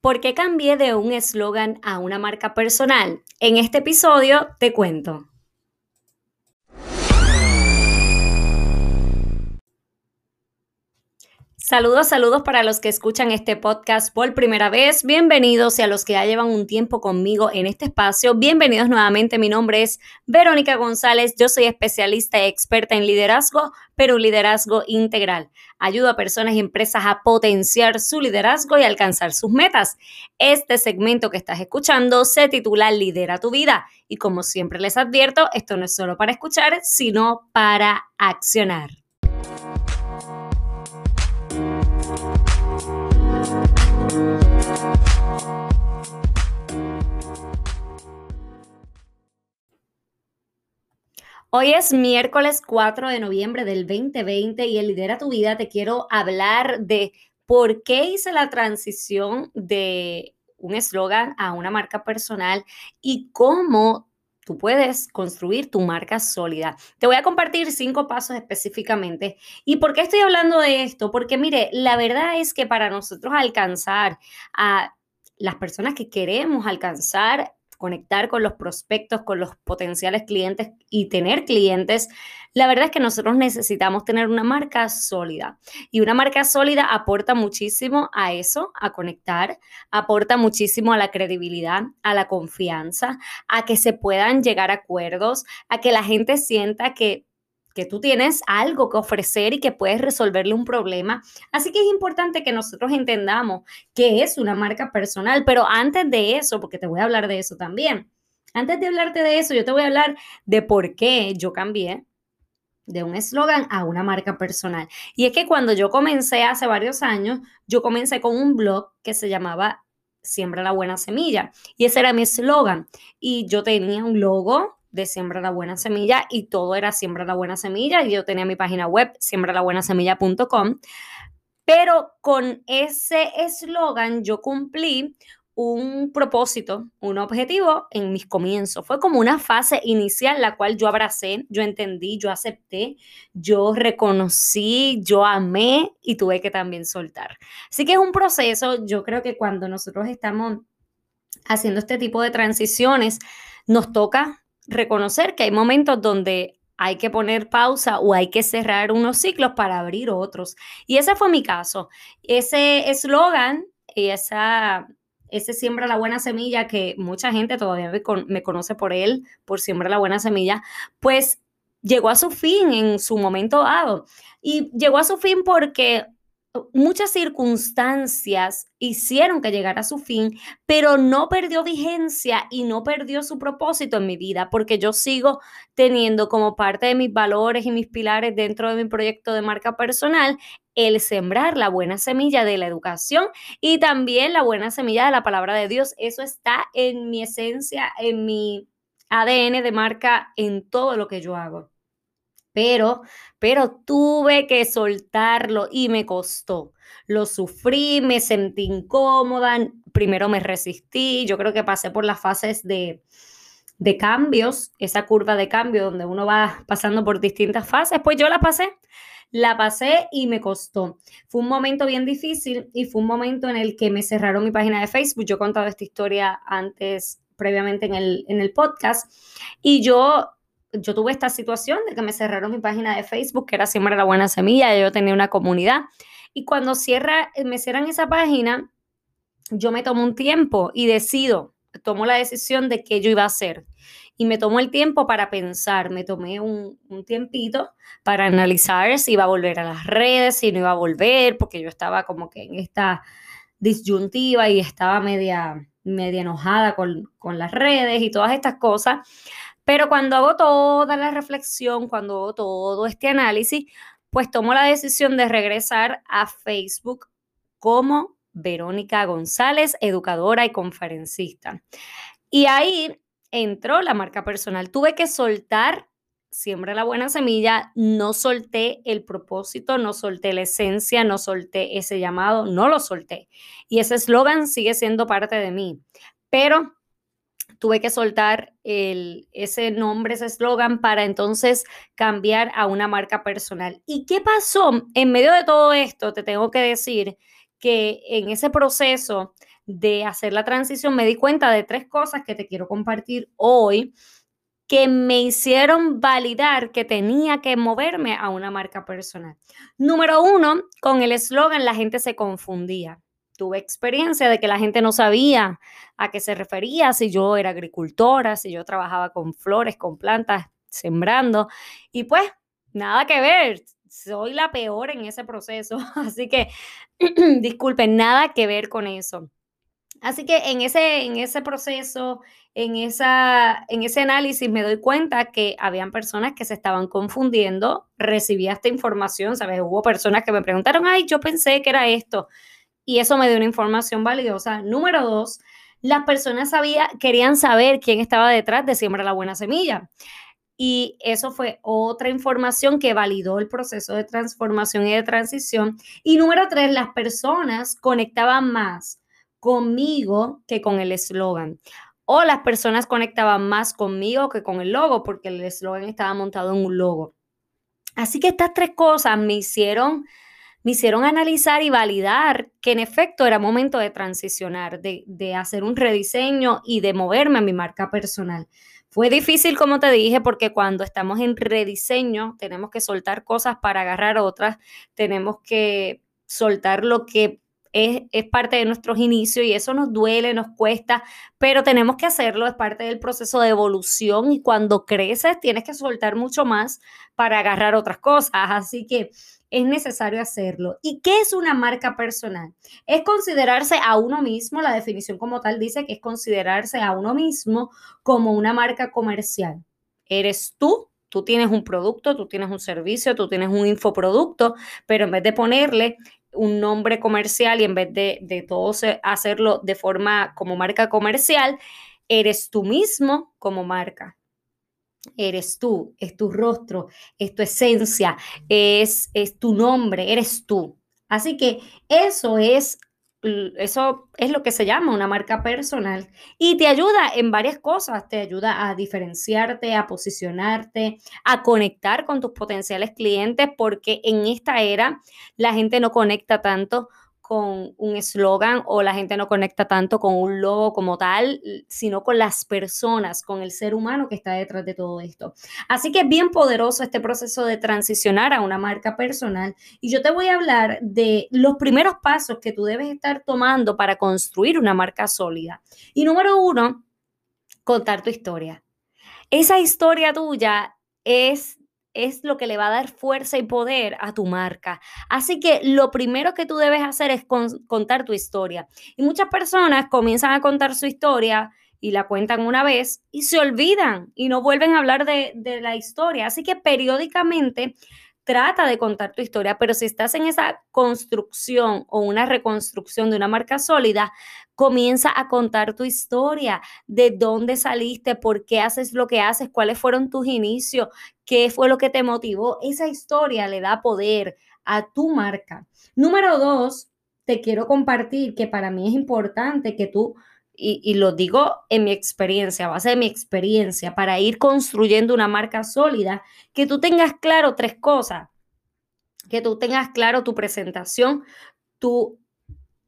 ¿Por qué cambié de un eslogan a una marca personal? En este episodio te cuento. Saludos, saludos para los que escuchan este podcast por primera vez. Bienvenidos y a los que ya llevan un tiempo conmigo en este espacio. Bienvenidos nuevamente. Mi nombre es Verónica González. Yo soy especialista y experta en liderazgo, pero un liderazgo integral. Ayudo a personas y empresas a potenciar su liderazgo y alcanzar sus metas. Este segmento que estás escuchando se titula Lidera tu vida. Y como siempre les advierto, esto no es solo para escuchar, sino para accionar. Hoy es miércoles 4 de noviembre del 2020 y en Lidera tu vida te quiero hablar de por qué hice la transición de un eslogan a una marca personal y cómo tú puedes construir tu marca sólida. Te voy a compartir cinco pasos específicamente. ¿Y por qué estoy hablando de esto? Porque mire, la verdad es que para nosotros alcanzar a las personas que queremos alcanzar conectar con los prospectos, con los potenciales clientes y tener clientes, la verdad es que nosotros necesitamos tener una marca sólida. Y una marca sólida aporta muchísimo a eso, a conectar, aporta muchísimo a la credibilidad, a la confianza, a que se puedan llegar a acuerdos, a que la gente sienta que que tú tienes algo que ofrecer y que puedes resolverle un problema. Así que es importante que nosotros entendamos qué es una marca personal, pero antes de eso, porque te voy a hablar de eso también, antes de hablarte de eso, yo te voy a hablar de por qué yo cambié de un eslogan a una marca personal. Y es que cuando yo comencé hace varios años, yo comencé con un blog que se llamaba Siembra la buena semilla. Y ese era mi eslogan. Y yo tenía un logo de Siembra la Buena Semilla y todo era Siembra la Buena Semilla. Y yo tenía mi página web, siembralabuenasemilla.com. Pero con ese eslogan yo cumplí un propósito, un objetivo en mis comienzos. Fue como una fase inicial la cual yo abracé, yo entendí, yo acepté, yo reconocí, yo amé y tuve que también soltar. Así que es un proceso, yo creo que cuando nosotros estamos haciendo este tipo de transiciones, nos toca reconocer que hay momentos donde hay que poner pausa o hay que cerrar unos ciclos para abrir otros. Y ese fue mi caso. Ese eslogan y esa, ese siembra la buena semilla que mucha gente todavía me, me conoce por él, por siembra la buena semilla, pues llegó a su fin en su momento dado. Y llegó a su fin porque muchas circunstancias hicieron que llegara a su fin, pero no perdió vigencia y no perdió su propósito en mi vida, porque yo sigo teniendo como parte de mis valores y mis pilares dentro de mi proyecto de marca personal el sembrar la buena semilla de la educación y también la buena semilla de la palabra de Dios. Eso está en mi esencia, en mi ADN de marca, en todo lo que yo hago pero, pero tuve que soltarlo y me costó. Lo sufrí, me sentí incómoda, primero me resistí, yo creo que pasé por las fases de, de cambios, esa curva de cambio donde uno va pasando por distintas fases, pues yo la pasé, la pasé y me costó. Fue un momento bien difícil y fue un momento en el que me cerraron mi página de Facebook. Yo he contado esta historia antes, previamente en el, en el podcast, y yo yo tuve esta situación de que me cerraron mi página de Facebook, que era Siembra la Buena Semilla, yo tenía una comunidad. Y cuando cierra, me cierran esa página, yo me tomo un tiempo y decido, tomo la decisión de qué yo iba a hacer. Y me tomo el tiempo para pensar, me tomé un, un tiempito para analizar si iba a volver a las redes, si no iba a volver, porque yo estaba como que en esta disyuntiva y estaba media, media enojada con, con las redes y todas estas cosas. Pero cuando hago toda la reflexión, cuando hago todo este análisis, pues tomo la decisión de regresar a Facebook como Verónica González, educadora y conferencista. Y ahí entró la marca personal. Tuve que soltar siempre la buena semilla, no solté el propósito, no solté la esencia, no solté ese llamado, no lo solté. Y ese eslogan sigue siendo parte de mí. Pero tuve que soltar el, ese nombre, ese eslogan para entonces cambiar a una marca personal. ¿Y qué pasó? En medio de todo esto, te tengo que decir que en ese proceso de hacer la transición, me di cuenta de tres cosas que te quiero compartir hoy que me hicieron validar que tenía que moverme a una marca personal. Número uno, con el eslogan la gente se confundía. Tuve experiencia de que la gente no sabía a qué se refería, si yo era agricultora, si yo trabajaba con flores, con plantas, sembrando. Y pues, nada que ver, soy la peor en ese proceso. Así que, disculpen, nada que ver con eso. Así que en ese, en ese proceso, en, esa, en ese análisis me doy cuenta que habían personas que se estaban confundiendo, recibía esta información, ¿sabes? Hubo personas que me preguntaron, ay, yo pensé que era esto. Y eso me dio una información valiosa. Número dos, las personas sabía, querían saber quién estaba detrás de Siembra la Buena Semilla. Y eso fue otra información que validó el proceso de transformación y de transición. Y número tres, las personas conectaban más conmigo que con el eslogan. O las personas conectaban más conmigo que con el logo, porque el eslogan estaba montado en un logo. Así que estas tres cosas me hicieron, me hicieron analizar y validar que en efecto era momento de transicionar, de, de hacer un rediseño y de moverme a mi marca personal. Fue difícil, como te dije, porque cuando estamos en rediseño tenemos que soltar cosas para agarrar otras, tenemos que soltar lo que es, parte de nuestros inicios y eso nos duele, nos cuesta, pero tenemos que hacerlo, es parte del proceso de evolución y cuando creces tienes que soltar mucho más para agarrar otras cosas, así que es necesario hacerlo. ¿Y qué es una marca personal? Es considerarse a uno mismo, la definición como tal dice que es considerarse a uno mismo como una marca comercial. Eres tú Tú tienes un producto, tú tienes un servicio, tú tienes un infoproducto, pero en vez de ponerle un nombre comercial y en vez de, de todo hacerlo de forma como marca comercial, eres tú mismo como marca. Eres tú, es tu rostro, es tu esencia, es, es tu nombre, eres tú. Así que eso es eso es lo que se llama una marca personal y te ayuda en varias cosas, te ayuda a diferenciarte, a posicionarte, a conectar con tus potenciales clientes, porque en esta era la gente no conecta tanto con un eslogan o la gente no conecta tanto con un logo como tal, sino con las personas, con el ser humano que está detrás de todo esto. Así que es bien poderoso este proceso de transicionar a una marca personal y yo te voy a hablar de los primeros pasos que tú debes estar tomando para construir una marca sólida. Y número uno, contar tu historia. Esa historia tuya es es lo que le va a dar fuerza y poder a tu marca. Así que lo primero que tú debes hacer es contar tu historia. Y muchas personas comienzan a contar su historia y la cuentan una vez y se olvidan y no vuelven a hablar de, de la historia. Así que periódicamente trata de contar tu historia, pero si estás en esa construcción o una reconstrucción de una marca sólida, comienza a contar tu historia, de dónde saliste, por qué haces lo que haces, cuáles fueron tus inicios, qué fue lo que te motivó. Esa historia le da poder a tu marca. Número dos, te quiero compartir que para mí es importante que tú y, lo digo en mi experiencia, a base de mi experiencia, para ir construyendo una marca sólida, que tú tengas claro tres cosas, que tú tengas claro tu presentación, tu,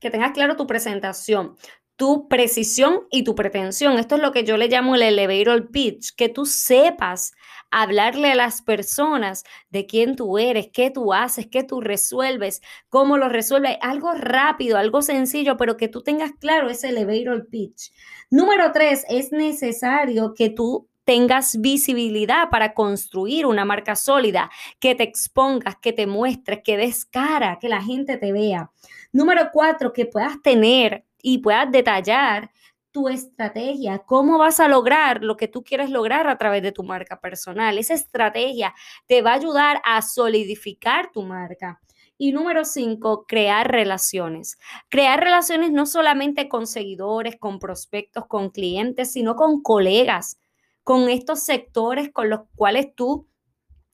que tengas claro tu presentación, tu precisión y tu pretensión. Esto es lo que yo le llamo el elevator pitch, que tú sepas hablarle a las personas de quién tú eres, qué tú haces, qué tú resuelves, cómo lo resuelves. Algo rápido, algo sencillo, pero que tú tengas claro ese elevator pitch. Número tres, es necesario que tú tengas visibilidad para construir una marca sólida, que te expongas, que te muestres, que des cara, que la gente te vea. Número cuatro, que puedas tener y puedas detallar tu estrategia, cómo vas a lograr lo que tú quieres lograr a través de tu marca personal. Esa estrategia te va a ayudar a solidificar tu marca. Y número cinco, crear relaciones. Crear relaciones no solamente con seguidores, con prospectos, con clientes, sino con colegas, con estos sectores con los cuales tú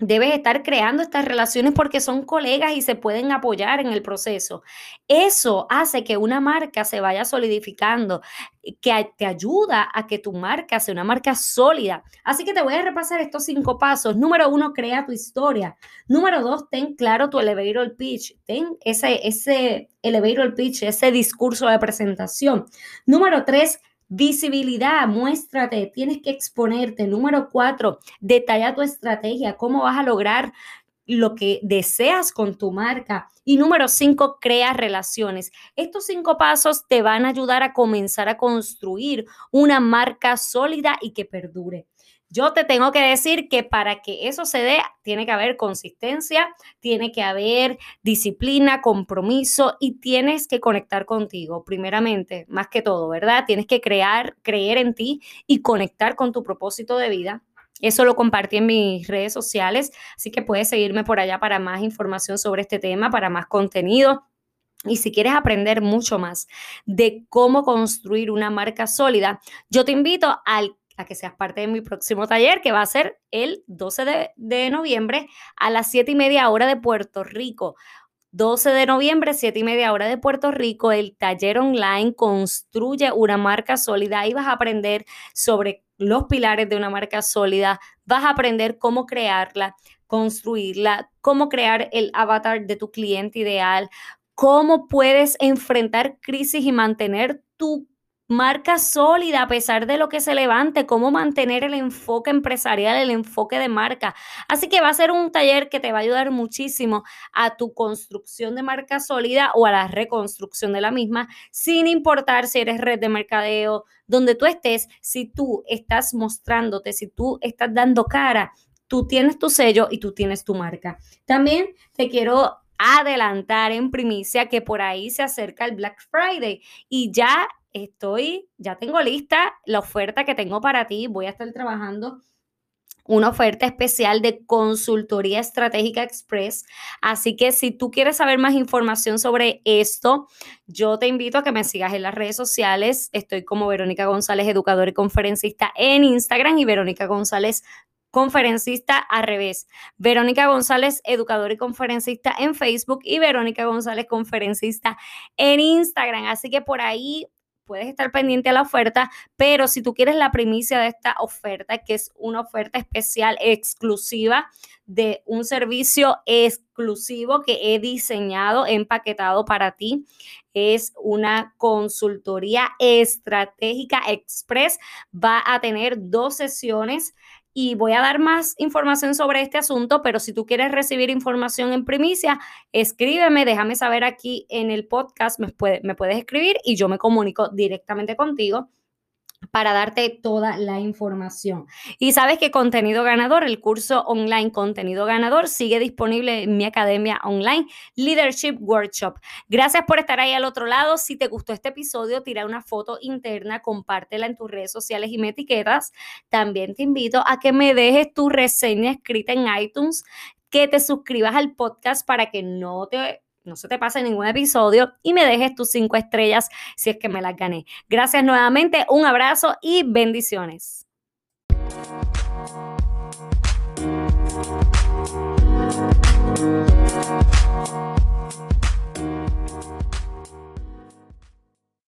Debes estar creando estas relaciones porque son colegas y se pueden apoyar en el proceso. Eso hace que una marca se vaya solidificando, que te ayuda a que tu marca sea una marca sólida. Así que te voy a repasar estos cinco pasos. Número uno, crea tu historia. Número dos, ten claro tu elevator pitch. Ten ese, ese elevator pitch, ese discurso de presentación. Número tres, Visibilidad, muéstrate, tienes que exponerte. Número cuatro, detalla tu estrategia, cómo vas a lograr lo que deseas con tu marca. Y número cinco, crea relaciones. Estos cinco pasos te van a ayudar a comenzar a construir una marca sólida y que perdure. Yo te tengo que decir que para que eso se dé, tiene que haber consistencia, tiene que haber disciplina, compromiso y tienes que conectar contigo, primeramente, más que todo, ¿verdad? Tienes que crear, creer en ti y conectar con tu propósito de vida. Eso lo compartí en mis redes sociales, así que puedes seguirme por allá para más información sobre este tema, para más contenido. Y si quieres aprender mucho más de cómo construir una marca sólida, yo te invito al a que seas parte de mi próximo taller, que va a ser el 12 de, noviembre a las 7 y media hora de Puerto Rico. 12 de noviembre, 7 y media hora de Puerto Rico, el taller online construye una marca sólida y vas a aprender sobre los pilares de una marca sólida, vas a aprender cómo crearla, construirla, cómo crear el avatar de tu cliente ideal, cómo puedes enfrentar crisis y mantener tu marca sólida a pesar de lo que se levante, cómo mantener el enfoque empresarial, el enfoque de marca. Así que va a ser un taller que te va a ayudar muchísimo a tu construcción de marca sólida o a la reconstrucción de la misma, sin importar si eres red de mercadeo, donde tú estés, si tú estás mostrándote, si tú estás dando cara, tú tienes tu sello y tú tienes tu marca. También te quiero adelantar en primicia que por ahí se acerca el Black Friday y ya estoy, ya tengo lista la oferta que tengo para ti. Voy a estar trabajando una oferta especial de consultoría estratégica express. Así que si tú quieres saber más información sobre esto, yo te invito a que me sigas en las redes sociales. Estoy como Verónica González, educadora y conferencista en Instagram y Verónica González conferencista al revés. Verónica González, educadora y conferencista en Facebook y Verónica González, conferencista en Instagram. Así que por ahí puedes estar pendiente a la oferta, pero si tú quieres la primicia de esta oferta, que es una oferta especial exclusiva de un servicio exclusivo que he diseñado, empaquetado para ti, es una consultoría estratégica express. Va a tener dos sesiones y voy a dar más información sobre este asunto, pero si tú quieres recibir información en primicia, escríbeme, déjame saber aquí en el podcast, me, me puedes escribir y yo me comunico directamente contigo para darte toda la información. Y sabes que contenido ganador, el curso online contenido ganador sigue disponible en mi academia online Leadership Workshop. Gracias por estar ahí al otro lado. Si te gustó este episodio, tira una foto interna, compártela en tus redes sociales y me etiquetas. También te invito a que me dejes tu reseña escrita en iTunes, que te suscribas al podcast para que no te no se te pase ningún episodio y me dejes tus cinco estrellas si es que me las gané. Gracias nuevamente, un abrazo y bendiciones.